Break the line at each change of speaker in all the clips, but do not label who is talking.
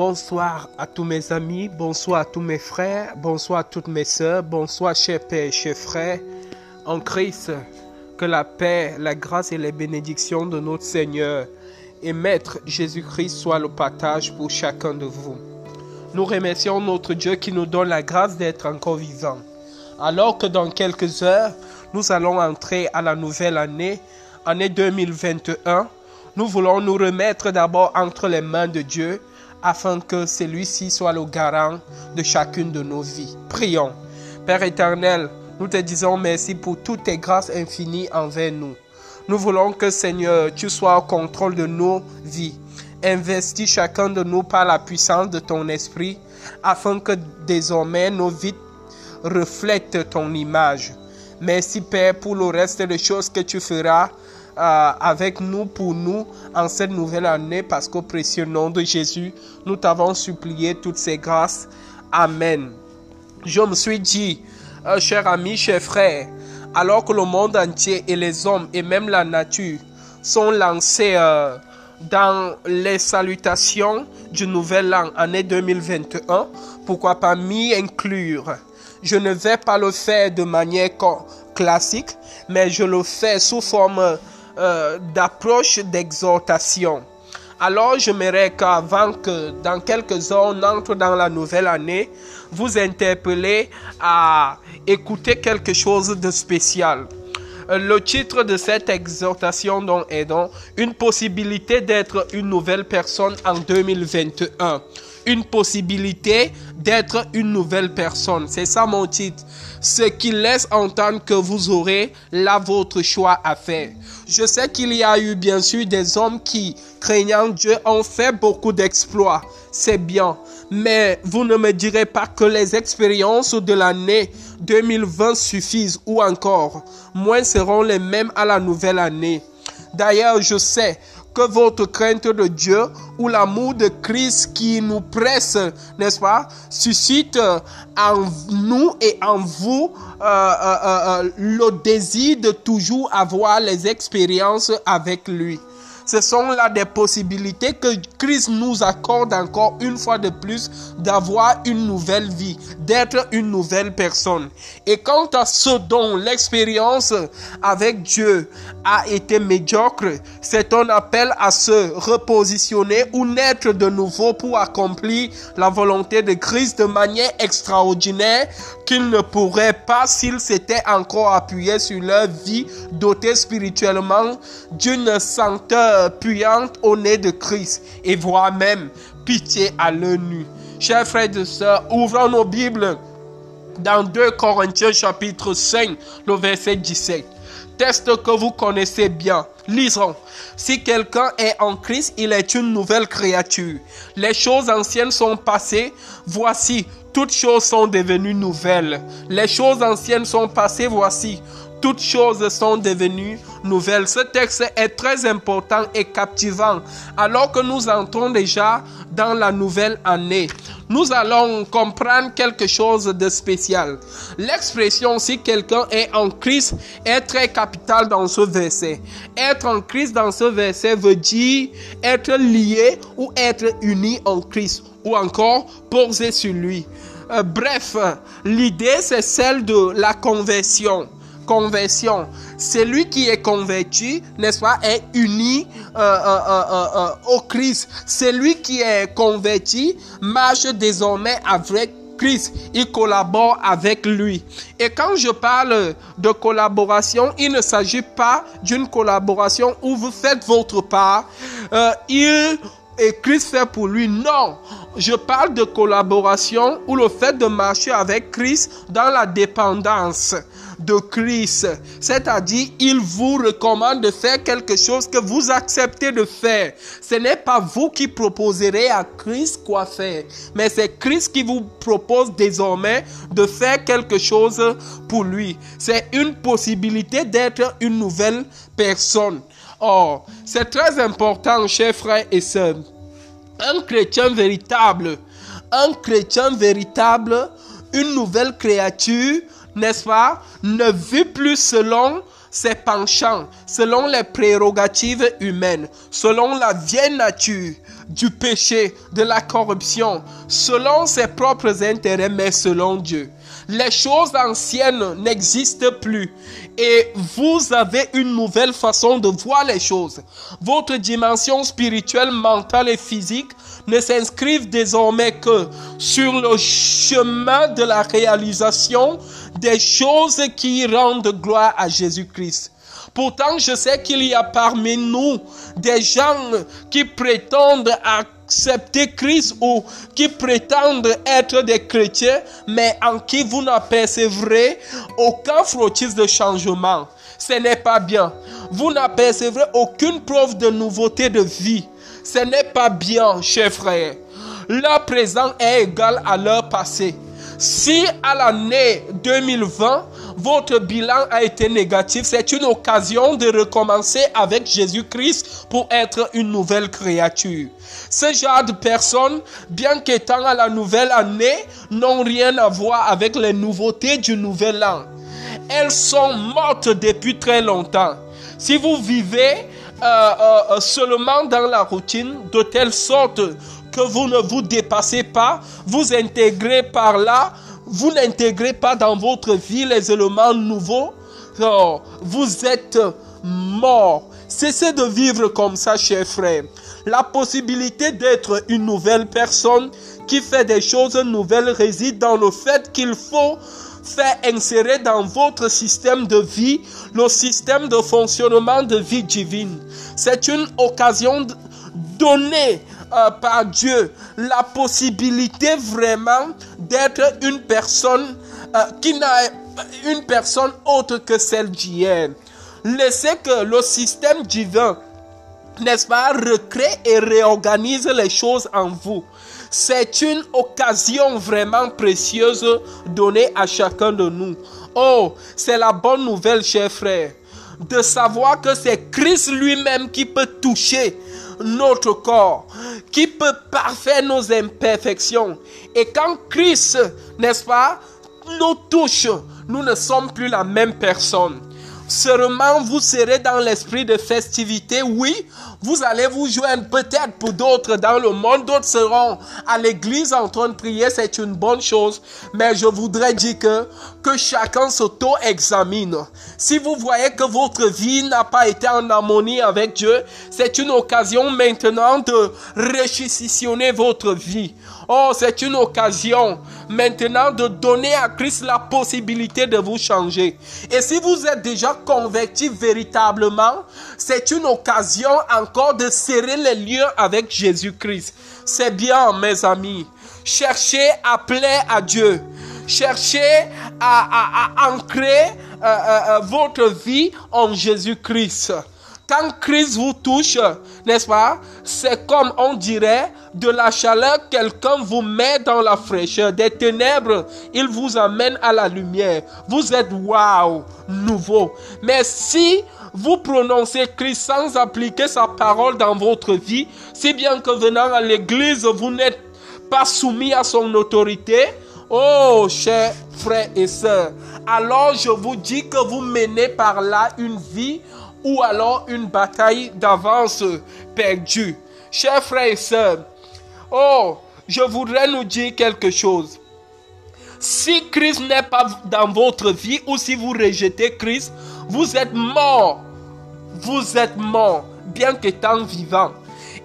bonsoir à tous mes amis, bonsoir à tous mes frères, bonsoir à toutes mes sœurs, bonsoir chers pères, chers frères en Christ. Que la paix, la grâce et les bénédictions de notre Seigneur et Maître Jésus-Christ soient le partage pour chacun de vous. Nous remercions notre Dieu qui nous donne la grâce d'être encore vivants. Alors que dans quelques heures, nous allons entrer à la nouvelle année, année 2021, nous voulons nous remettre d'abord entre les mains de Dieu afin que celui-ci soit le garant de chacune de nos vies. Prions. Père éternel, nous te disons merci pour toutes tes grâces infinies envers nous. Nous voulons que Seigneur, tu sois au contrôle de nos vies. Investis chacun de nous par la puissance de ton esprit afin que désormais nos vies reflètent ton image. Merci Père pour le reste des choses que tu feras euh, avec nous pour nous en cette nouvelle année parce qu'au précieux nom de Jésus, nous t'avons supplié toutes ces grâces. Amen. Je me suis dit, euh, cher ami, cher frère, alors que le monde entier et les hommes et même la nature sont lancés euh, dans les salutations du nouvel an, année 2021, pourquoi pas m'y inclure? Je ne vais pas le faire de manière classique, mais je le fais sous forme euh, d'approche d'exhortation. Alors j'aimerais qu'avant que dans quelques heures on entre dans la nouvelle année, vous interpellez à écouter quelque chose de spécial. Euh, le titre de cette exhortation est donc une possibilité d'être une nouvelle personne en 2021. Une possibilité d'être une nouvelle personne. C'est ça mon titre. Ce qui laisse entendre que vous aurez là votre choix à faire. Je sais qu'il y a eu bien sûr des hommes qui, craignant Dieu, ont fait beaucoup d'exploits. C'est bien. Mais vous ne me direz pas que les expériences de l'année 2020 suffisent ou encore, moins seront les mêmes à la nouvelle année. D'ailleurs, je sais que votre crainte de Dieu ou l'amour de Christ qui nous presse, n'est-ce pas, suscite en nous et en vous euh, euh, euh, le désir de toujours avoir les expériences avec lui. Ce sont là des possibilités que Christ nous accorde encore une fois de plus d'avoir une nouvelle vie, d'être une nouvelle personne. Et quant à ce dont l'expérience avec Dieu a été médiocre, c'est un appel à se repositionner ou naître de nouveau pour accomplir la volonté de Christ de manière extraordinaire qu'il ne pourrait pas s'il s'était encore appuyé sur leur vie dotée spirituellement d'une senteur puante au nez de Christ et voir même pitié à l'œil nu. Chers frères et sœurs, ouvrons nos Bibles dans 2 Corinthiens chapitre 5, le verset 17. Texte que vous connaissez bien. Lisons. Si quelqu'un est en Christ, il est une nouvelle créature. Les choses anciennes sont passées. Voici, toutes choses sont devenues nouvelles. Les choses anciennes sont passées. Voici, toutes choses sont devenues nouvelles. Ce texte est très important et captivant alors que nous entrons déjà dans la nouvelle année. Nous allons comprendre quelque chose de spécial. L'expression si quelqu'un est en Christ est très capitale dans ce verset. Être en Christ dans ce verset veut dire être lié ou être uni en Christ ou encore poser sur lui. Euh, bref, l'idée c'est celle de la conversion conversion. Celui qui est converti, n'est-ce pas, est uni euh, euh, euh, au Christ. Celui qui est converti marche désormais avec Christ, il collabore avec lui. Et quand je parle de collaboration, il ne s'agit pas d'une collaboration où vous faites votre part. il et Christ fait pour lui. Non, je parle de collaboration ou le fait de marcher avec Christ dans la dépendance de Christ. C'est-à-dire, il vous recommande de faire quelque chose que vous acceptez de faire. Ce n'est pas vous qui proposerez à Christ quoi faire, mais c'est Christ qui vous propose désormais de faire quelque chose pour lui. C'est une possibilité d'être une nouvelle personne. Or, c'est très important, chers frères et sœurs. Un chrétien véritable, un chrétien véritable, une nouvelle créature, n'est-ce pas, ne vit plus selon ses penchants, selon les prérogatives humaines, selon la vieille nature du péché, de la corruption, selon ses propres intérêts, mais selon Dieu. Les choses anciennes n'existent plus et vous avez une nouvelle façon de voir les choses. Votre dimension spirituelle, mentale et physique ne s'inscrivent désormais que sur le chemin de la réalisation des choses qui rendent gloire à Jésus-Christ. Pourtant, je sais qu'il y a parmi nous des gens qui prétendent accepter Christ ou qui prétendent être des chrétiens, mais en qui vous n'apercevrez aucun frottis de changement. Ce n'est pas bien. Vous n'apercevrez aucune preuve de nouveauté de vie. Ce n'est pas bien, chers frères. Leur présent est égal à leur passé. Si à l'année 2020, votre bilan a été négatif, c'est une occasion de recommencer avec Jésus-Christ pour être une nouvelle créature. Ce genre de personnes, bien qu'étant à la nouvelle année, n'ont rien à voir avec les nouveautés du nouvel an. Elles sont mortes depuis très longtemps. Si vous vivez euh, euh, seulement dans la routine, de telle sorte que vous ne vous dépassez pas, vous intégrez par là, vous n'intégrez pas dans votre vie les éléments nouveaux, vous êtes mort. Cessez de vivre comme ça, chers frères. La possibilité d'être une nouvelle personne qui fait des choses nouvelles réside dans le fait qu'il faut faire insérer dans votre système de vie le système de fonctionnement de vie divine. C'est une occasion donnée euh, par Dieu la possibilité vraiment d'être une personne euh, qui n'a une personne autre que celle d'hier. Laissez que le système divin, n'est-ce pas, recrée et réorganise les choses en vous. C'est une occasion vraiment précieuse donnée à chacun de nous. Oh, c'est la bonne nouvelle, chers frères, de savoir que c'est Christ lui-même qui peut toucher notre corps, qui peut parfaire nos imperfections. Et quand Christ, n'est-ce pas, nous touche, nous ne sommes plus la même personne. Seulement, vous serez dans l'esprit de festivité. Oui, vous allez vous joindre peut-être pour d'autres dans le monde. D'autres seront à l'église en train de prier. C'est une bonne chose. Mais je voudrais dire que, chacun s'auto-examine. Si vous voyez que votre vie n'a pas été en harmonie avec Dieu, c'est une occasion maintenant de réquisitionner votre vie. Oh, c'est une occasion maintenant de donner à Christ la possibilité de vous changer. Et si vous êtes déjà converti véritablement, c'est une occasion encore de serrer les liens avec Jésus-Christ. C'est bien, mes amis. Cherchez à plaire à Dieu. Cherchez à, ancrer euh, euh, euh, votre vie en Jésus-Christ. Quand Christ vous touche, n'est-ce pas C'est comme on dirait de la chaleur, quelqu'un vous met dans la fraîcheur. Des ténèbres, il vous amène à la lumière. Vous êtes waouh, nouveau. Mais si vous prononcez Christ sans appliquer sa parole dans votre vie, si bien que venant à l'église, vous n'êtes pas soumis à son autorité, oh, chers frères et sœurs, alors je vous dis que vous menez par là une vie ou alors une bataille d'avance perdue. Chers frères et sœurs, oh, je voudrais nous dire quelque chose. Si Christ n'est pas dans votre vie ou si vous rejetez Christ, vous êtes mort. Vous êtes mort, bien qu'étant vivant.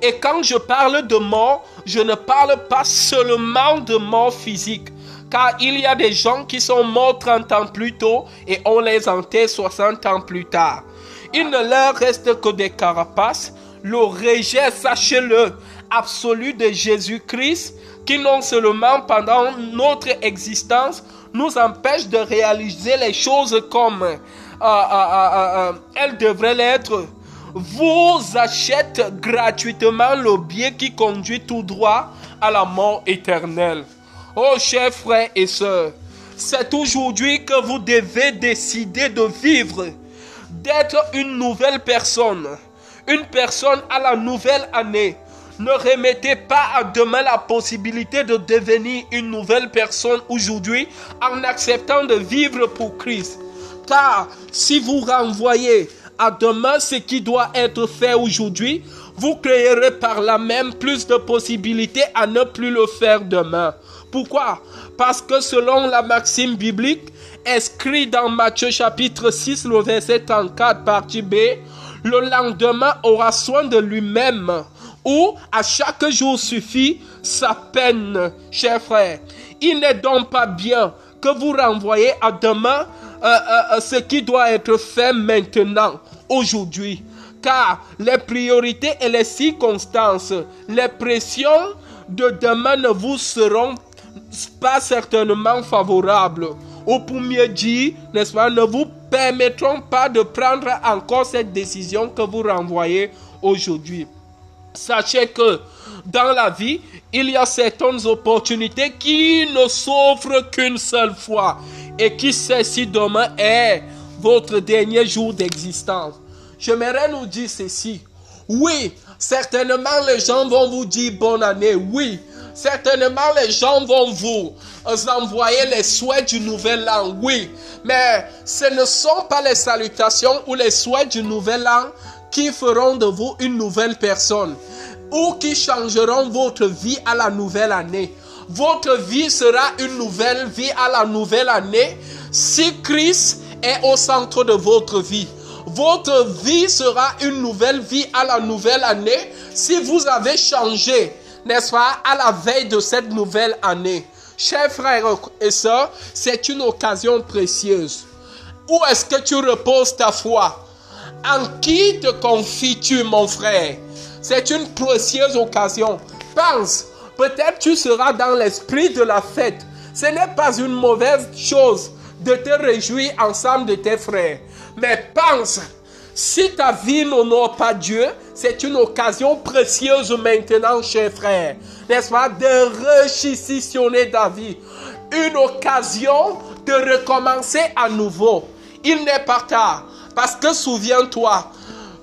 Et quand je parle de mort, je ne parle pas seulement de mort physique. Car il y a des gens qui sont morts 30 ans plus tôt et on les enterre 60 ans plus tard. Il ne leur reste que des carapaces. Le rejet, sachez-le, absolu de Jésus-Christ, qui non seulement pendant notre existence nous empêche de réaliser les choses comme euh, euh, euh, elles devraient l'être, vous achète gratuitement le bien qui conduit tout droit à la mort éternelle. Oh chers frères et sœurs, c'est aujourd'hui que vous devez décider de vivre d'être une nouvelle personne, une personne à la nouvelle année. Ne remettez pas à demain la possibilité de devenir une nouvelle personne aujourd'hui en acceptant de vivre pour Christ. Car si vous renvoyez à demain ce qui doit être fait aujourd'hui, vous créerez par là même plus de possibilités à ne plus le faire demain. Pourquoi? Parce que selon la maxime biblique, inscrite dans Matthieu chapitre 6, le verset 34, partie B, le lendemain aura soin de lui-même, ou à chaque jour suffit sa peine, chers frères. Il n'est donc pas bien que vous renvoyez à demain euh, euh, euh, ce qui doit être fait maintenant, aujourd'hui. Car les priorités et les circonstances, les pressions de demain ne vous seront pas certainement favorables. Ou pour mieux dire, n'est-ce pas, ne vous permettront pas de prendre encore cette décision que vous renvoyez aujourd'hui. Sachez que dans la vie, il y a certaines opportunités qui ne s'offrent qu'une seule fois. Et qui sait si demain est votre dernier jour d'existence. J'aimerais nous dire ceci. Oui, certainement les gens vont vous dire bonne année. Oui, certainement les gens vont vous envoyer les souhaits du nouvel an. Oui, mais ce ne sont pas les salutations ou les souhaits du nouvel an qui feront de vous une nouvelle personne ou qui changeront votre vie à la nouvelle année. Votre vie sera une nouvelle vie à la nouvelle année si Christ est au centre de votre vie. Votre vie sera une nouvelle vie à la nouvelle année si vous avez changé, n'est-ce pas, à la veille de cette nouvelle année. Chers frères et sœurs, c'est une occasion précieuse. Où est-ce que tu reposes ta foi? En qui te confies-tu, mon frère? C'est une précieuse occasion. Pense, peut-être tu seras dans l'esprit de la fête. Ce n'est pas une mauvaise chose de te réjouir ensemble de tes frères. Mais pense, si ta vie n'honore pas Dieu, c'est une occasion précieuse maintenant, chers frères, n'est-ce pas, de rechissitionner ta vie. Une occasion de recommencer à nouveau. Il n'est pas tard. Parce que souviens-toi,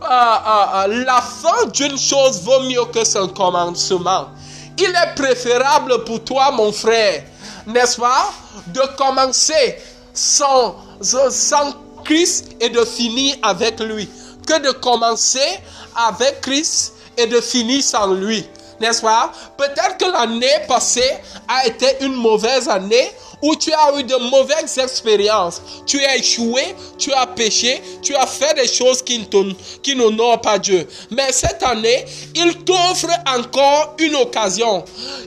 euh, euh, euh, la fin d'une chose vaut mieux que son commencement. Il est préférable pour toi, mon frère, n'est-ce pas, de commencer sans, sans Christ et de finir avec lui, que de commencer avec Christ et de finir sans lui. N'est-ce pas? Peut-être que l'année passée a été une mauvaise année où tu as eu de mauvaises expériences, tu as échoué, tu as péché, tu as fait des choses qui, qui n'honorent pas Dieu. Mais cette année, il t'offre encore une occasion.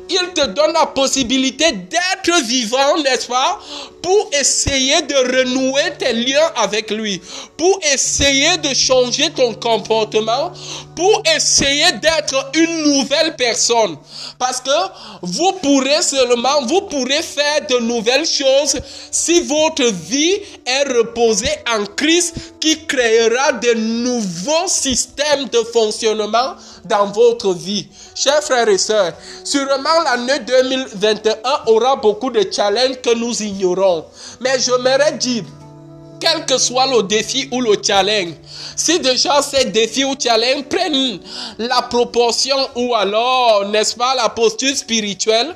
Il te donne la possibilité d'être vivant, n'est-ce pas, pour essayer de renouer tes liens avec lui, pour essayer de changer ton comportement, pour essayer d'être une nouvelle personne. Parce que vous pourrez seulement, vous pourrez faire de nouvelles chose si votre vie est reposée en Christ qui créera de nouveaux systèmes de fonctionnement dans votre vie. Chers frères et sœurs, sûrement l'année 2021 aura beaucoup de challenges que nous ignorons. Mais j'aimerais dire, quel que soit le défi ou le challenge, si déjà ces défis ou challenges prennent la proportion ou alors, n'est-ce pas, la posture spirituelle,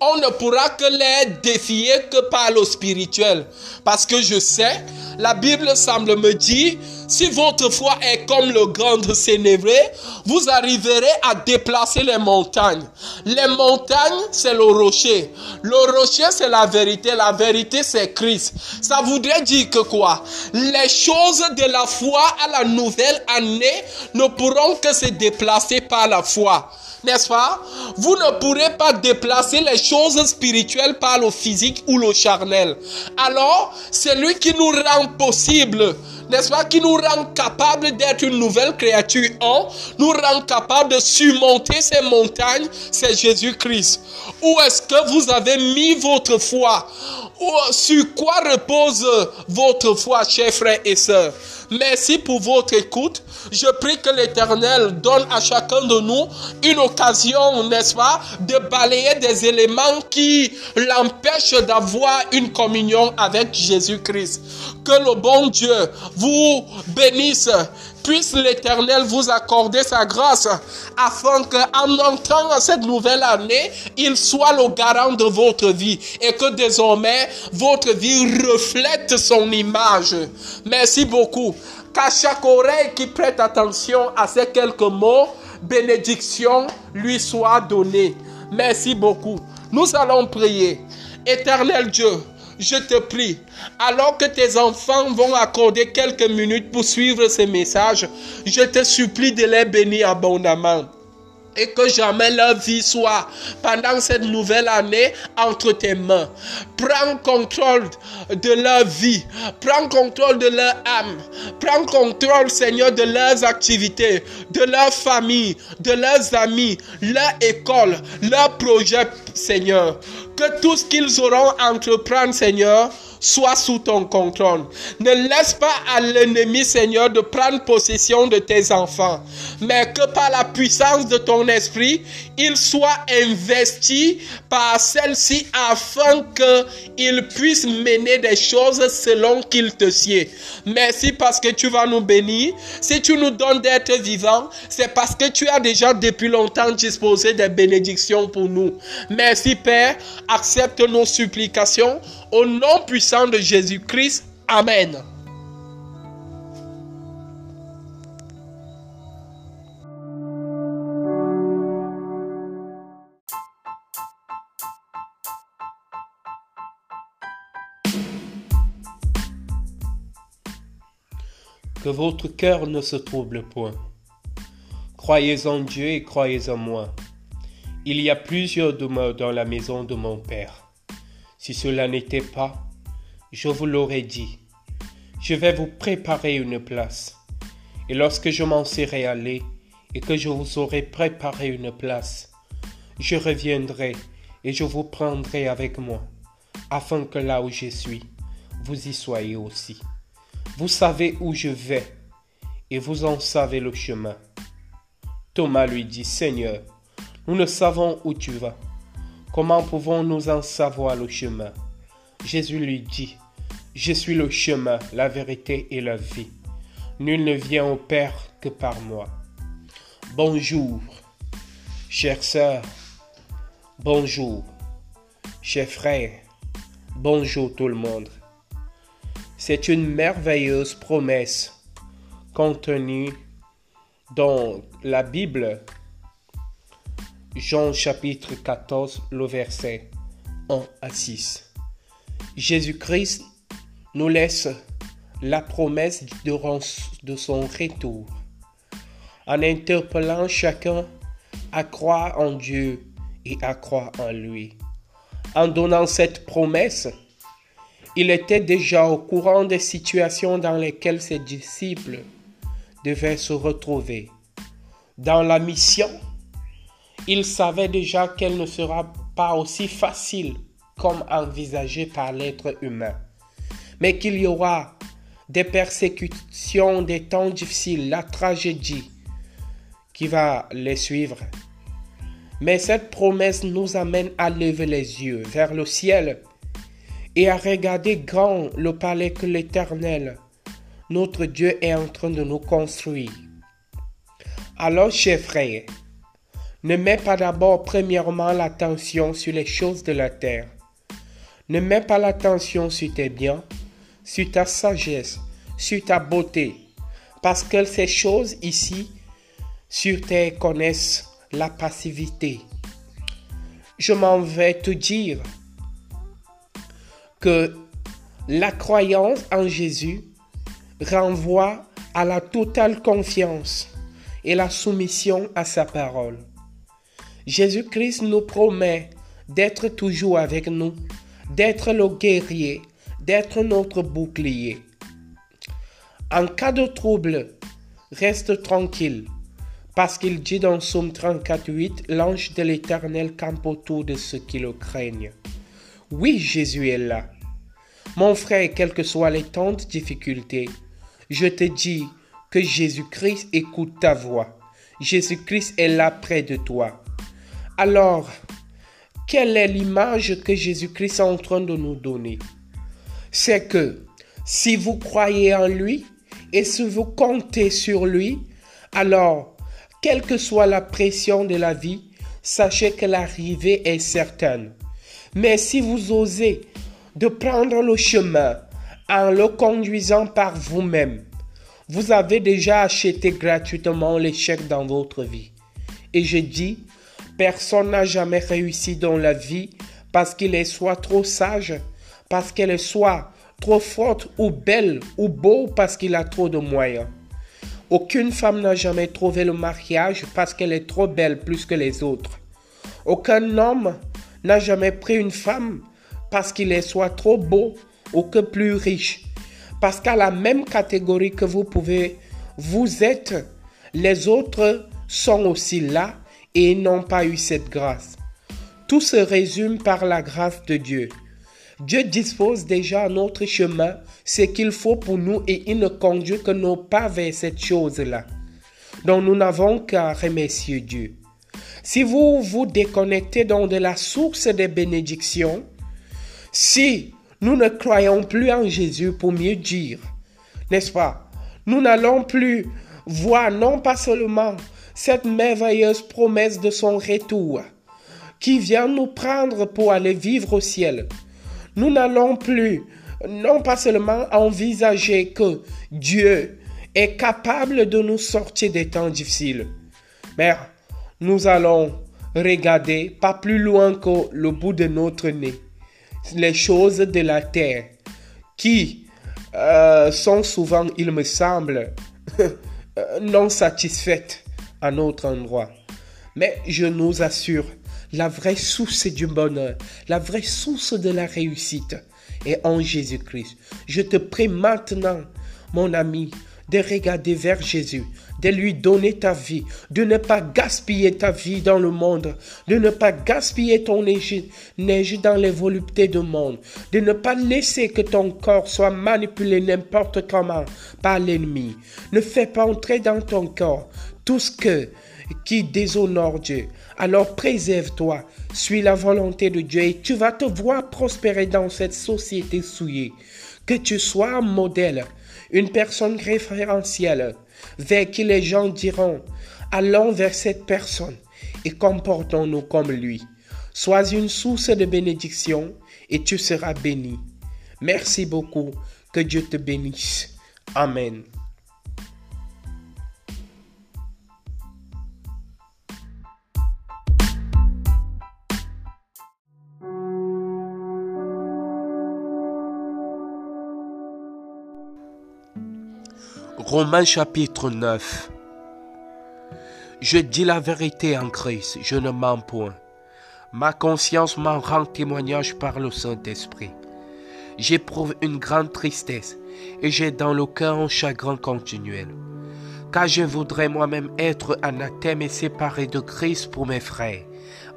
on ne pourra que les défier que par le spirituel. Parce que je sais, la Bible semble me dire, si votre foi est comme le grand de Sénévré, vous arriverez à déplacer les montagnes. Les montagnes, c'est le rocher. Le rocher, c'est la vérité. La vérité, c'est Christ. Ça voudrait dire que quoi? Les choses de la foi à la nouvelle année ne pourront que se déplacer par la foi n'est-ce pas? Vous ne pourrez pas déplacer les choses spirituelles par le physique ou le charnel. Alors, c'est lui qui nous rend possible n'est-ce pas, qui nous rend capable d'être une nouvelle créature en, nous rend capable de surmonter ces montagnes, c'est Jésus-Christ. Où est-ce que vous avez mis votre foi? Sur quoi repose votre foi, chers frères et sœurs? Merci pour votre écoute. Je prie que l'Éternel donne à chacun de nous une occasion, n'est-ce pas, de balayer des éléments qui l'empêchent d'avoir une communion avec Jésus-Christ. Que le bon Dieu vous bénisse puisse l'Éternel vous accorder sa grâce afin qu'en entrant cette nouvelle année, il soit le garant de votre vie et que désormais votre vie reflète son image. Merci beaucoup. qu'à chaque oreille qui prête attention à ces quelques mots, bénédiction lui soit donnée. Merci beaucoup. Nous allons prier. Éternel Dieu, je te prie, alors que tes enfants vont accorder quelques minutes pour suivre ces messages, je te supplie de les bénir abondamment et que jamais leur vie soit pendant cette nouvelle année entre tes mains. Prends contrôle de leur vie, prends contrôle de leur âme, prends contrôle Seigneur de leurs activités, de leur famille, de leurs amis, leur école, leur projet Seigneur. Que tout ce qu'ils auront à entreprendre Seigneur, soit sous ton contrôle. Ne laisse pas à l'ennemi, Seigneur, de prendre possession de tes enfants, mais que par la puissance de ton esprit, il soit investi par celle-ci afin qu'il puisse mener des choses selon qu'il te sied. Merci parce que tu vas nous bénir. Si tu nous donnes d'être vivants, c'est parce que tu as déjà depuis longtemps disposé des bénédictions pour nous. Merci Père, accepte nos supplications au nom puissant de Jésus-Christ. Amen. Que votre cœur ne se trouble point. Croyez en Dieu et croyez en moi. Il y a plusieurs demeures dans la maison de mon Père. Si cela n'était pas, je vous l'aurais dit. Je vais vous préparer une place. Et lorsque je m'en serai allé et que je vous aurai préparé une place, je reviendrai et je vous prendrai avec moi, afin que là où je suis, vous y soyez aussi. Vous savez où je vais, et vous en savez le chemin. Thomas lui dit, Seigneur, nous ne savons où tu vas Comment pouvons-nous en savoir le chemin? Jésus lui dit, Je suis le chemin, la vérité et la vie. Nul ne vient au Père que par moi. Bonjour, chère sœurs. Bonjour, chers frères. Bonjour tout le monde. C'est une merveilleuse promesse contenue dans la Bible Jean chapitre 14, le verset 1 à 6. Jésus-Christ nous laisse la promesse de son retour en interpellant chacun à croire en Dieu et à croire en lui. En donnant cette promesse, il était déjà au courant des situations dans lesquelles ses disciples devaient se retrouver. Dans la mission il savait déjà qu'elle ne sera pas aussi facile comme envisagée par l'être humain, mais qu'il y aura des persécutions, des temps difficiles, la tragédie qui va les suivre. Mais cette promesse nous amène à lever les yeux vers le ciel et à regarder grand le palais que l'Éternel, notre Dieu, est en train de nous construire. Alors, chers frères, ne mets pas d'abord premièrement l'attention sur les choses de la terre. Ne mets pas l'attention sur tes biens, sur ta sagesse, sur ta beauté, parce que ces choses ici sur terre connaissent la passivité. Je m'en vais te dire que la croyance en Jésus renvoie à la totale confiance et la soumission à sa parole. Jésus-Christ nous promet d'être toujours avec nous, d'être le guerrier, d'être notre bouclier. En cas de trouble, reste tranquille, parce qu'il dit dans Somme 34.8, l'ange de l'Éternel campe autour de ceux qui le craignent. Oui, Jésus est là. Mon frère, quelles que soient les tantes difficultés, je te dis que Jésus-Christ écoute ta voix. Jésus-Christ est là près de toi. Alors, quelle est l'image que Jésus-Christ est en train de nous donner? C'est que si vous croyez en lui et si vous comptez sur lui, alors, quelle que soit la pression de la vie, sachez que l'arrivée est certaine. Mais si vous osez de prendre le chemin en le conduisant par vous-même, Vous avez déjà acheté gratuitement l'échec dans votre vie. Et je dis, personne n'a jamais réussi dans la vie parce qu'il est soit trop sage, parce qu'elle est soit trop forte ou belle ou beau parce qu'il a trop de moyens. Aucune femme n'a jamais trouvé le mariage parce qu'elle est trop belle plus que les autres. Aucun homme n'a jamais pris une femme parce qu'il est soit trop beau ou que plus riche. Parce qu'à la même catégorie que vous pouvez, vous êtes, les autres sont aussi là et n'ont pas eu cette grâce. Tout se résume par la grâce de Dieu. Dieu dispose déjà à notre chemin ce qu'il faut pour nous et il ne conduit que nos pas vers cette chose-là. Donc nous n'avons qu'à remercier Dieu. Si vous vous déconnectez donc de la source des bénédictions, si nous ne croyons plus en Jésus pour mieux dire, n'est-ce pas? Nous n'allons plus voir non pas seulement cette merveilleuse promesse de son retour qui vient nous prendre pour aller vivre au ciel. Nous n'allons plus non pas seulement envisager que Dieu est capable de nous sortir des temps difficiles, mais nous allons regarder pas plus loin que le bout de notre nez les choses de la terre qui euh, sont souvent, il me semble, non satisfaites à notre endroit. Mais je nous assure, la vraie source du bonheur, la vraie source de la réussite est en Jésus-Christ. Je te prie maintenant, mon ami, de regarder vers Jésus, de lui donner ta vie, de ne pas gaspiller ta vie dans le monde, de ne pas gaspiller ton neige dans les voluptés du monde, de ne pas laisser que ton corps soit manipulé n'importe comment par l'ennemi. Ne fais pas entrer dans ton corps tout ce qui déshonore Dieu. Alors préserve-toi, suis la volonté de Dieu et tu vas te voir prospérer dans cette société souillée. Que tu sois un modèle, une personne référentielle vers qui les gens diront Allons vers cette personne et comportons-nous comme lui. Sois une source de bénédiction et tu seras béni. Merci beaucoup. Que Dieu te bénisse. Amen. Romains chapitre 9 Je dis la vérité en Christ, je ne mens point. Ma conscience m'en rend témoignage par le Saint-Esprit. J'éprouve une grande tristesse et j'ai dans le cœur un chagrin continuel. Car je voudrais moi-même être anathème et séparé de Christ pour mes frères,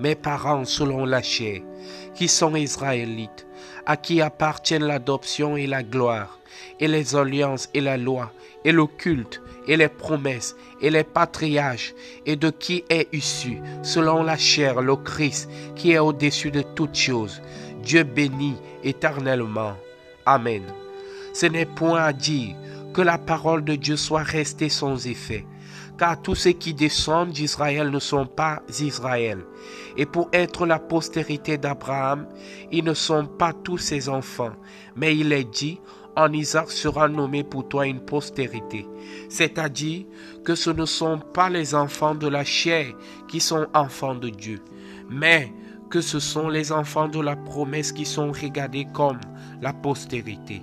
mes parents selon la chair, qui sont israélites, à qui appartiennent l'adoption et la gloire, et les alliances et la loi, et le culte, et les promesses, et les patriarches, et de qui est issu, selon la chair, le Christ, qui est au-dessus de toutes choses, Dieu béni éternellement. Amen. Ce n'est point à dire que la parole de Dieu soit restée sans effet, car tous ceux qui descendent d'Israël ne sont pas Israël. Et pour être la postérité d'Abraham, ils ne sont pas tous ses enfants, mais il est dit, Isaac sera nommé pour toi une postérité. C'est-à-dire que ce ne sont pas les enfants de la chair qui sont enfants de Dieu, mais que ce sont les enfants de la promesse qui sont regardés comme la postérité.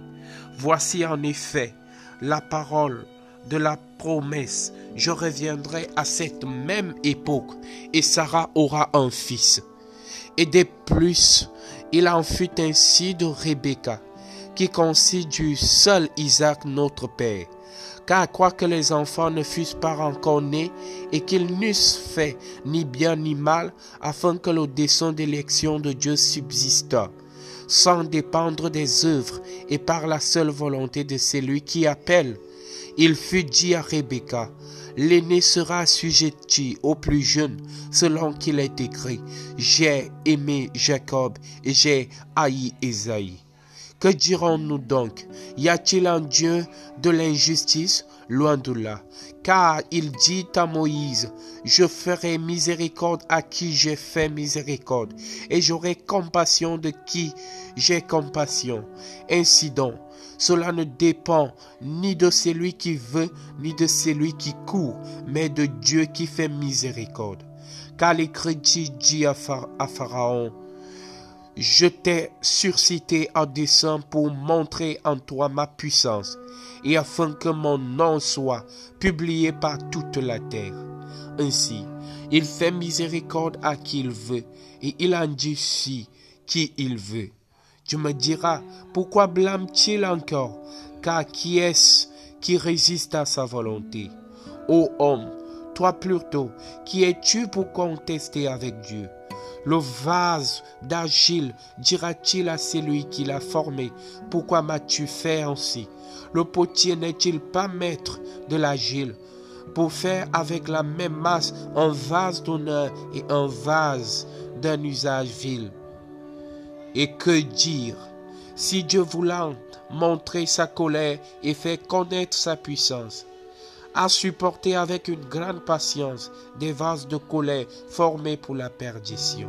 Voici en effet la parole de la promesse. Je reviendrai à cette même époque et Sarah aura un fils. Et de plus, il en fut ainsi de Rebecca qui constitue seul Isaac notre Père. Car quoique les enfants ne fussent pas encore nés et qu'ils n'eussent fait ni bien ni mal, afin que le dessein d'élection de Dieu subsistât, sans dépendre des œuvres et par la seule volonté de celui qui appelle, il fut dit à Rebecca, l'aîné sera assujetti au plus jeune, selon qu'il est écrit, j'ai aimé Jacob et j'ai haï Esaïe. Que dirons-nous donc? Y a-t-il un Dieu de l'injustice? Loin de là. Car il dit à Moïse, je ferai miséricorde à qui j'ai fait miséricorde, et j'aurai compassion de qui j'ai compassion. Ainsi donc, Cela ne dépend ni de celui qui veut, ni de celui qui court, mais de Dieu qui fait miséricorde. Car l'Écriture dit à, Pharaon, je t'ai surcité en dessein pour montrer en toi ma puissance, et afin que mon nom soit publié par toute la terre. Ainsi, il fait miséricorde à qui il veut, et il endurcit qui il veut. Tu me diras, pourquoi blâme-t-il encore? Car qui est-ce qui résiste à sa volonté? Ô homme, toi plutôt, qui es-tu pour contester avec Dieu? Le vase d'argile dira-t-il à celui qui l'a formé, Pourquoi m'as-tu fait ainsi? Le potier n'est-il pas maître de l'argile? Pour faire avec la même masse un vase d'honneur et un vase d'un usage vil. Et que dire? Si Dieu voulant montrer sa colère et faire connaître sa puissance, a supporté avec une grande patience des vases de colère formés pour la perdition.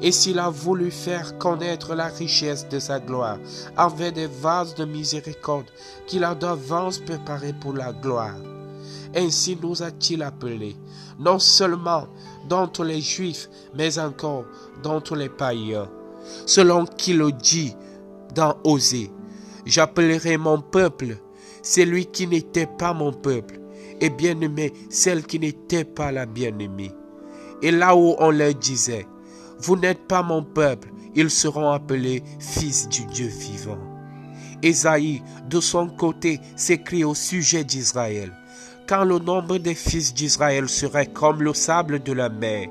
Et s'il a voulu faire connaître la richesse de sa gloire avec des vases de miséricorde qu'il a d'avance préparés pour la gloire, ainsi nous a-t-il appelés, non seulement d'entre les Juifs, mais encore d'entre les païens, selon qu'il le dit dans Osée. J'appellerai mon peuple celui qui n'était pas mon peuple, et bien-aimé celle qui n'était pas la bien-aimée. Et là où on leur disait, Vous n'êtes pas mon peuple, ils seront appelés fils du Dieu vivant. Ésaïe, de son côté, s'écrit au sujet d'Israël. Quand le nombre des fils d'Israël serait comme le sable de la mer,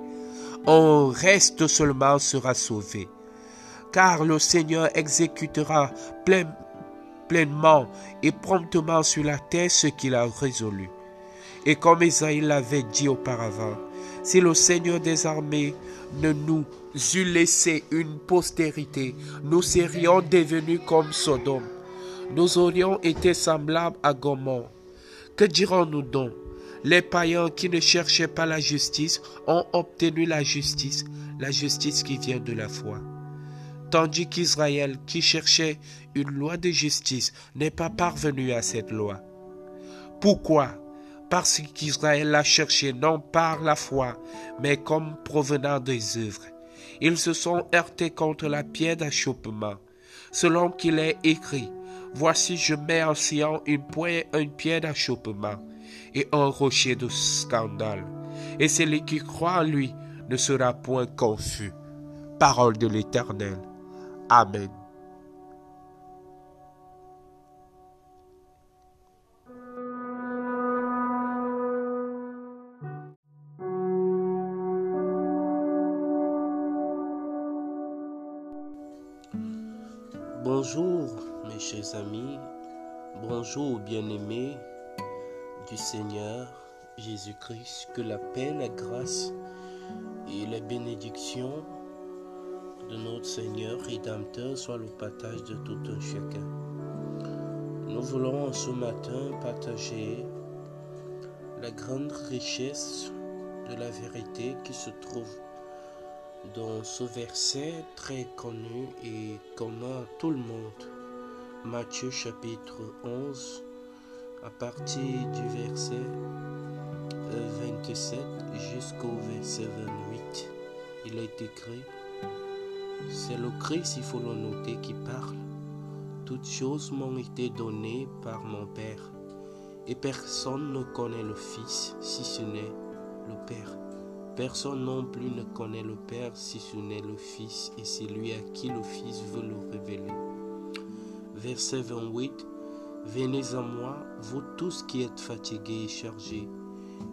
un reste seulement sera sauvé. Car le Seigneur exécutera plein, pleinement et promptement sur la terre ce qu'il a résolu. Et comme Isaïe l'avait dit auparavant, si le Seigneur des armées ne nous eût laissé une postérité, nous serions devenus comme Sodome. Nous aurions été semblables à Gomorre. Que dirons-nous donc? Les païens qui ne cherchaient pas la justice ont obtenu la justice, la justice qui vient de la foi tandis qu'Israël, qui cherchait une loi de justice, n'est pas parvenu à cette loi. Pourquoi? Parce qu'Israël l'a cherché non par la foi, mais comme provenant des œuvres. Ils se sont heurtés contre la pierre d'achoppement, selon qu'il est écrit. Voici, je mets en Sion une, une pierre d'achoppement et un rocher de scandale. Et celui qui croit en lui ne sera point confus. Parole de l'Éternel. Amen.
Bonjour mes chers amis, bonjour bien-aimés du Seigneur Jésus-Christ, que la paix, la grâce et la bénédiction de notre Seigneur Rédempteur soit le partage de tout un chacun. Nous voulons ce matin partager la grande richesse de la vérité qui se trouve dans ce verset très connu et commun à tout le monde. Matthieu chapitre 11 à partir du verset 27 jusqu'au verset 28. Il est écrit c'est le Christ, il faut le noter, qui parle. Toutes choses m'ont été données par mon Père, et personne ne connaît le Fils si ce n'est le Père. Personne non plus ne connaît le Père si ce n'est le Fils, et c'est lui à qui le Fils veut le révéler. Verset 28. Venez à moi, vous tous qui êtes fatigués et chargés,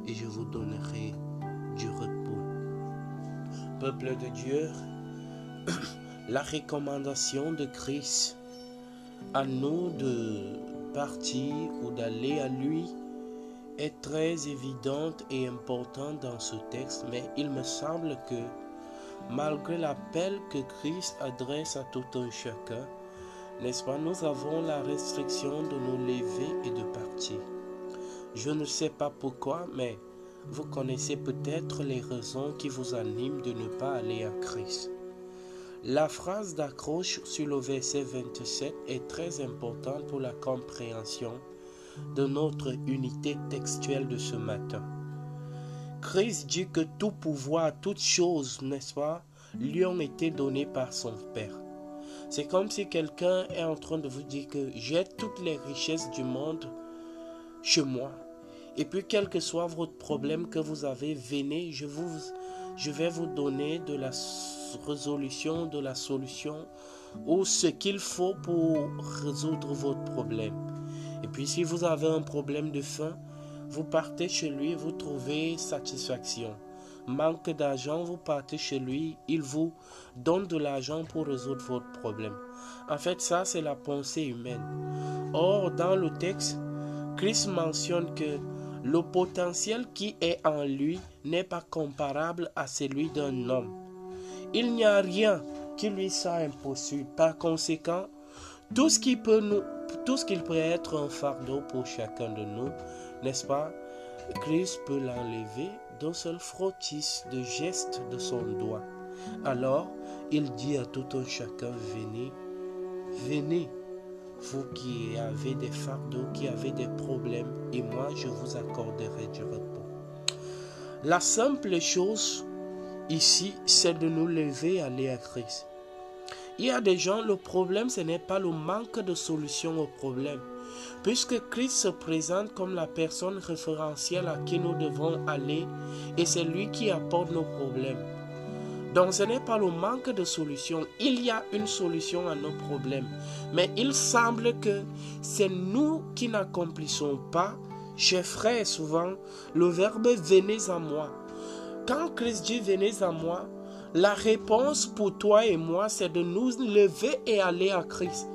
et je vous donnerai du repos. Peuple de Dieu, la recommandation de Christ à nous de partir ou d'aller à lui est très évidente et importante dans ce texte, mais il me semble que malgré l'appel que Christ adresse à tout un chacun, n'est-ce pas, nous avons la restriction de nous lever et de partir. Je ne sais pas pourquoi, mais vous connaissez peut-être les raisons qui vous animent de ne pas aller à Christ. La phrase d'accroche sur le verset 27 est très importante pour la compréhension de notre unité textuelle de ce matin. Christ dit que tout pouvoir, toutes choses, n'est-ce pas, lui ont été données par son Père. C'est comme si quelqu'un est en train de vous dire que j'ai toutes les richesses du monde chez moi. Et puis, quel que soit votre problème que vous avez, venez, je, vous, je vais vous donner de la résolution, de la solution ou ce qu'il faut pour résoudre votre problème. Et puis, si vous avez un problème de faim, vous partez chez lui et vous trouvez satisfaction. Manque d'argent, vous partez chez lui, il vous donne de l'argent pour résoudre votre problème. En fait, ça, c'est la pensée humaine. Or, dans le texte, Christ mentionne que le potentiel qui est en lui n'est pas comparable à celui d'un homme. Il n'y a rien qui lui soit impossible. Par conséquent, tout ce qui peut nous, tout ce être un fardeau pour chacun de nous, n'est-ce pas? Christ peut l'enlever d'un seul frottis de geste de son doigt. Alors, il dit à tout un chacun, venez, venez, vous qui avez des fardeaux, qui avez des problèmes, et moi je vous accorderai du repos. La simple chose ici, c'est de nous lever à aller à Christ. Il y a des gens, le problème, ce n'est pas le manque de solution au problème. Puisque Christ se présente comme la personne référentielle à qui nous devons aller, et c'est lui qui apporte nos problèmes. Donc ce n'est pas le manque de solution, il y a une solution à nos problèmes. Mais il semble que c'est nous qui n'accomplissons pas, chers frères, souvent, le verbe venez à moi. Quand Christ dit venez à moi, la réponse pour toi et moi, c'est de nous lever et aller à Christ.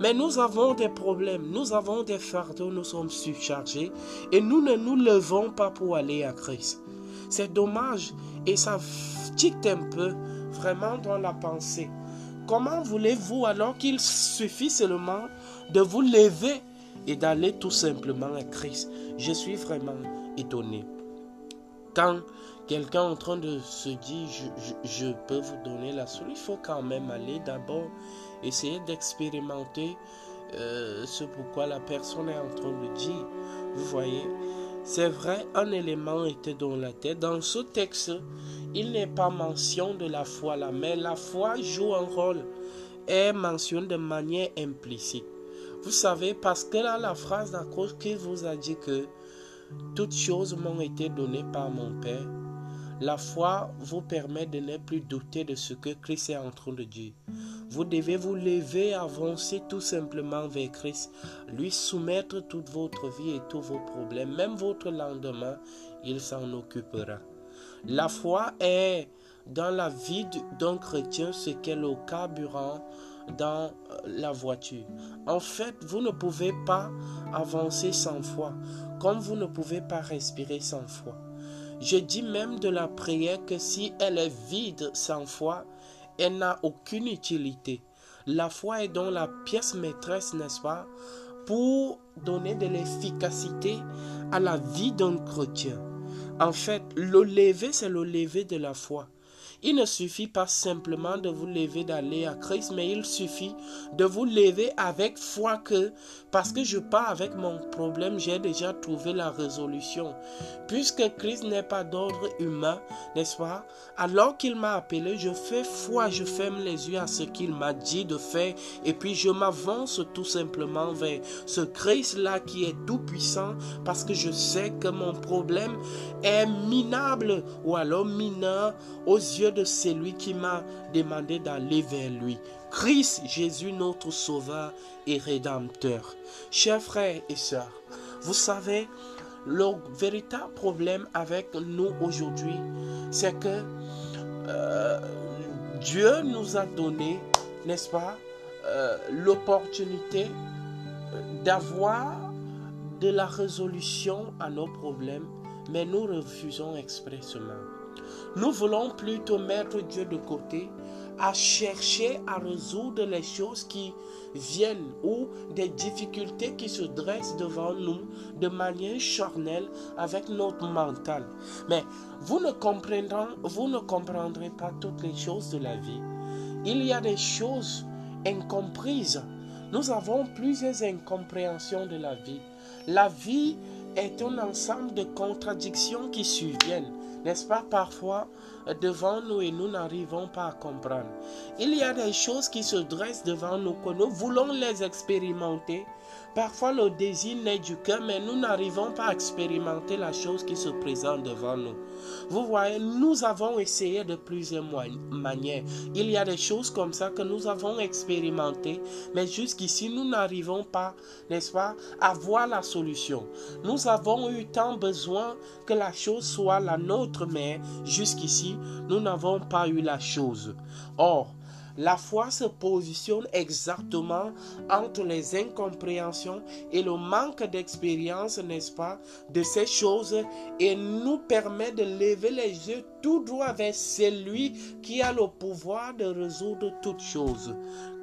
Mais nous avons des problèmes, nous avons des fardeaux, nous sommes surchargés et nous ne nous levons pas pour aller à Christ. C'est dommage et ça tique un peu vraiment dans la pensée. Comment voulez-vous alors qu'il suffit seulement de vous lever et d'aller tout simplement à Christ? Je suis vraiment étonné. Quand quelqu'un en train de se dire je, peux vous donner la solution, il faut quand même aller d'abord essayer d'expérimenter euh, ce pourquoi la personne est en train de dire. Vous voyez, c'est vrai, un élément était dans la tête. Dans ce texte, il n'est pas mention de la foi là, mais la foi joue un rôle, est mentionnée de manière implicite. Vous savez, parce que là, la phrase d'accroche qui vous a dit que toutes choses m'ont été données par mon Père, la foi vous permet de ne plus douter de ce que Christ est en train de dire. Vous devez vous lever, avancer tout simplement vers Christ, lui soumettre toute votre vie et tous vos problèmes, même votre lendemain, il s'en occupera. La foi est dans la vie d'un chrétien ce qu'est le carburant dans la voiture. En fait, vous ne pouvez pas avancer sans foi, comme vous ne pouvez pas respirer sans foi. Je dis même de la prière que si elle est vide sans foi, elle n'a aucune utilité. La foi est donc la pièce maîtresse, n'est-ce pas, pour donner de l'efficacité à la vie d'un chrétien. En fait, le lever, c'est le lever de la foi. Il ne suffit pas simplement de vous lever d'aller à Christ, mais il suffit de vous lever avec foi que, parce que je pars avec mon problème, j'ai déjà trouvé la résolution. Puisque Christ n'est pas d'ordre humain, n'est-ce pas? Alors qu'il m'a appelé, je fais foi, je ferme les yeux à ce qu'il m'a dit de faire, et puis je m'avance tout simplement vers ce Christ-là qui est tout puissant, parce que je sais que mon problème est minable, ou alors mineur aux yeux de celui qui m'a demandé d'aller vers lui. Christ Jésus, notre Sauveur et Rédempteur. Chers frères et sœurs, vous savez, le véritable problème avec nous aujourd'hui, c'est que euh, Dieu nous a donné, n'est-ce pas, euh, l'opportunité d'avoir de la résolution à nos problèmes, mais nous refusons expressément. Nous voulons plutôt mettre Dieu de côté à chercher à résoudre les choses qui viennent ou des difficultés qui se dressent devant nous de manière charnelle avec notre mental. Mais vous ne comprendrez, pas toutes les choses de la vie. il y a des choses incomprises. Nous avons plusieurs incompréhensions de la vie. La vie est un ensemble de contradictions qui surviennent, n'est-ce pas, parfois devant nous et nous n'arrivons pas à comprendre. Il y a des choses qui se dressent devant nous que nous voulons les expérimenter, Parfois, le désir naît du cœur, mais nous n'arrivons pas à expérimenter la chose qui se présente devant nous. Vous voyez, nous avons essayé de plusieurs manières. Il y a des choses comme ça que nous avons expérimentées, mais jusqu'ici, nous n'arrivons pas, n'est-ce pas, à voir la solution. Nous avons eu tant besoin que la chose soit la nôtre, mais jusqu'ici, nous n'avons pas eu la chose. Or, la foi se positionne exactement entre les incompréhensions et le manque d'expérience, n'est-ce pas, de ces choses et nous permet de lever les yeux tout droit vers celui qui a le pouvoir de résoudre toutes choses.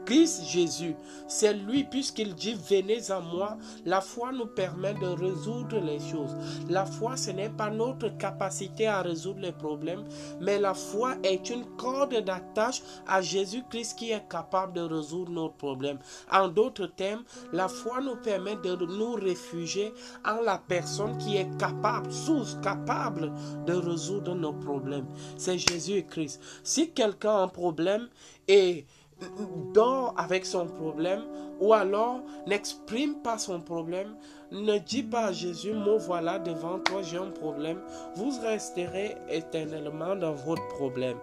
Christ Jésus, c'est lui, puisqu'il dit venez à moi, la foi nous permet de résoudre les choses. La foi, ce n'est pas notre capacité à résoudre les problèmes, mais la foi est une corde d'attache à Jésus-Christ qui est capable de résoudre nos problèmes. En d'autres termes, la foi nous permet de nous réfugier en la personne qui est capable, sous capable de résoudre nos problèmes. C'est Jésus-Christ. Si quelqu'un a un problème et dort avec son problème ou alors n'exprime pas son problème, ne dit pas à Jésus, moi voilà devant toi, j'ai un problème, vous resterez éternellement dans votre problème.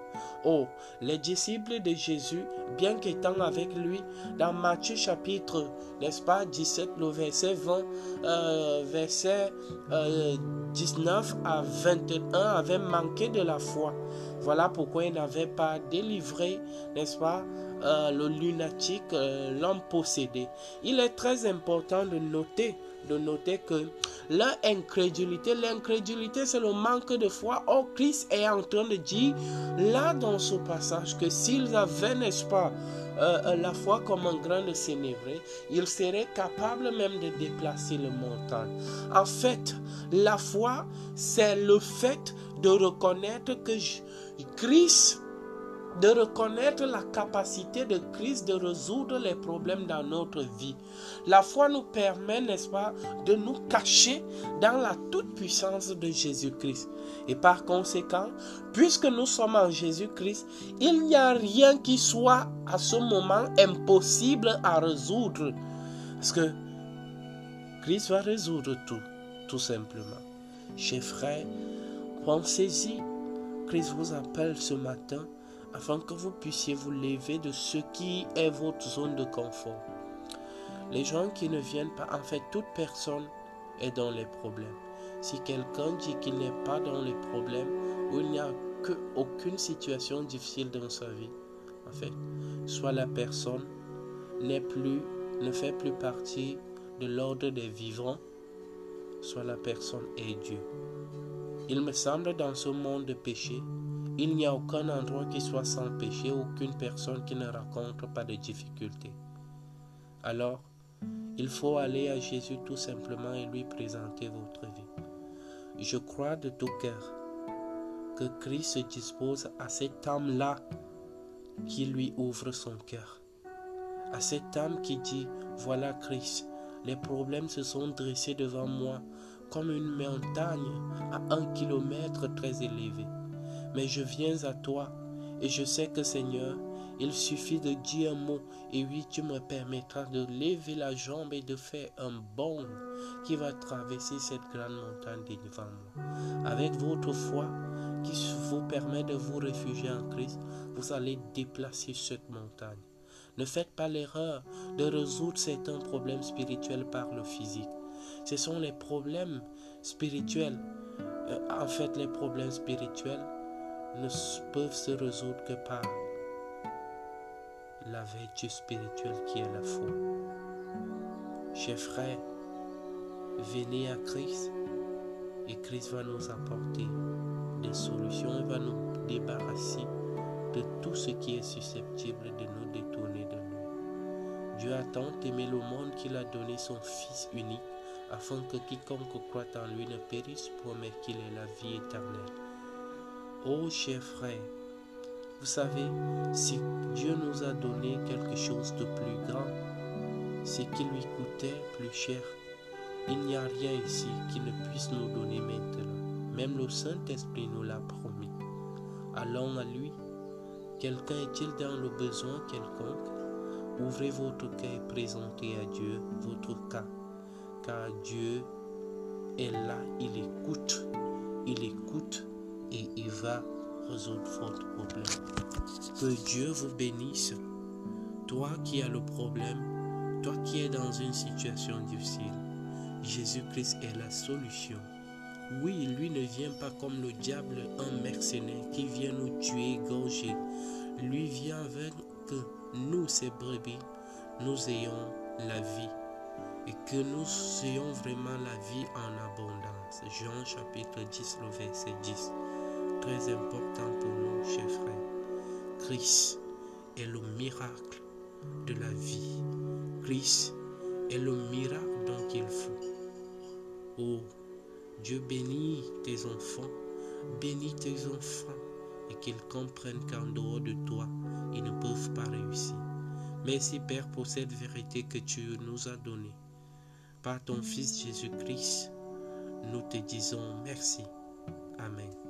Oh, les disciples de Jésus, bien qu'étant avec lui, dans Matthieu chapitre, n'est-ce pas, 17, le verset 20, euh, verset 19 euh, à 21, avaient manqué de la foi. Voilà pourquoi ils n'avaient pas délivré, n'est-ce pas, euh, le lunatique, euh, l'homme possédé. Il est très important de noter, de noter que leur incrédulité, l'incrédulité c'est le manque de foi. Or Christ est en train de dire là dans ce passage que s'ils avaient, n'est-ce pas, euh, la foi comme un grain de sénévré, ils seraient capables même de déplacer le montagne. En fait, la foi, c'est le fait de reconnaître que Christ de reconnaître la capacité de Christ de résoudre les problèmes dans notre vie. La foi nous permet, n'est-ce pas, de nous cacher dans la toute-puissance de Jésus-Christ. Et par conséquent, puisque nous sommes en Jésus-Christ, il n'y a rien qui soit à ce moment impossible à résoudre. Parce que Christ va résoudre tout, tout simplement. Chers frères, pensez-y. Christ vous appelle ce matin afin que vous puissiez vous lever de ce qui est votre zone de confort. Les gens qui ne viennent pas, en fait, toute personne est dans les problèmes. Si quelqu'un dit qu'il n'est pas dans les problèmes ou il n'y a que aucune situation difficile dans sa vie, en fait, soit la personne n'est plus, ne fait plus partie de l'ordre des vivants, soit la personne est Dieu. Il me semble dans ce monde de péché, il n'y a aucun endroit qui soit sans péché, aucune personne qui ne rencontre pas de difficultés. Alors, il faut aller à Jésus tout simplement et lui présenter votre vie. Je crois de tout cœur que Christ se dispose à cette âme-là qui lui ouvre son cœur. À cette âme qui dit, voilà Christ, les problèmes se sont dressés devant moi comme une montagne à un kilomètre très élevé mais je viens à toi et je sais que Seigneur, il suffit de dire un mot et oui, tu me permettras de lever la jambe et de faire un bond qui va traverser cette grande montagne devant moi. Avec votre foi qui vous permet de vous réfugier en Christ, vous allez déplacer cette montagne. Ne faites pas l'erreur de résoudre certains problèmes spirituels par le physique. Ce sont les problèmes spirituels. Euh, en fait, les problèmes spirituels ne peuvent se résoudre que par la vertu spirituelle qui est la foi. Chers frères, venez à Christ et Christ va nous apporter des solutions et va nous débarrasser de tout ce qui est susceptible de nous détourner de nous. Dieu a tant aimé le monde qu'il a donné son Fils unique afin que quiconque croit en lui ne périsse mais qu'il ait la vie éternelle. Ô chers frères, Vous savez, si Dieu nous a donné quelque chose de plus grand, ce qui lui coûtait plus cher, il n'y a rien ici qui ne puisse nous donner maintenant. Même le Saint-Esprit nous l'a promis. Allons à lui. Quelqu'un est-il dans le besoin quelconque? Ouvrez votre cœur et présentez à Dieu votre cas. Car Dieu est là, il écoute. Il écoute et il va résoudre votre problème. Que Dieu vous bénisse. Toi qui as le problème, toi qui es dans une situation difficile, Jésus-Christ est la solution. Oui, lui ne vient pas comme le diable, un mercenaire qui vient nous tuer, gorger. Lui vient avec que nous, ses brebis, nous ayons la vie et que nous ayons vraiment la vie en abondance. Jean chapitre 10, le verset 10. Très important pour nous, chers frères. Christ est le miracle de la vie. Christ est le miracle dont il faut. Oh, Dieu bénit tes enfants, bénis tes enfants et qu'ils comprennent qu'en dehors de toi, ils ne peuvent pas réussir. Merci Père pour cette vérité que tu nous as donnée. Par ton Fils Jésus-Christ, nous te disons merci. Amen.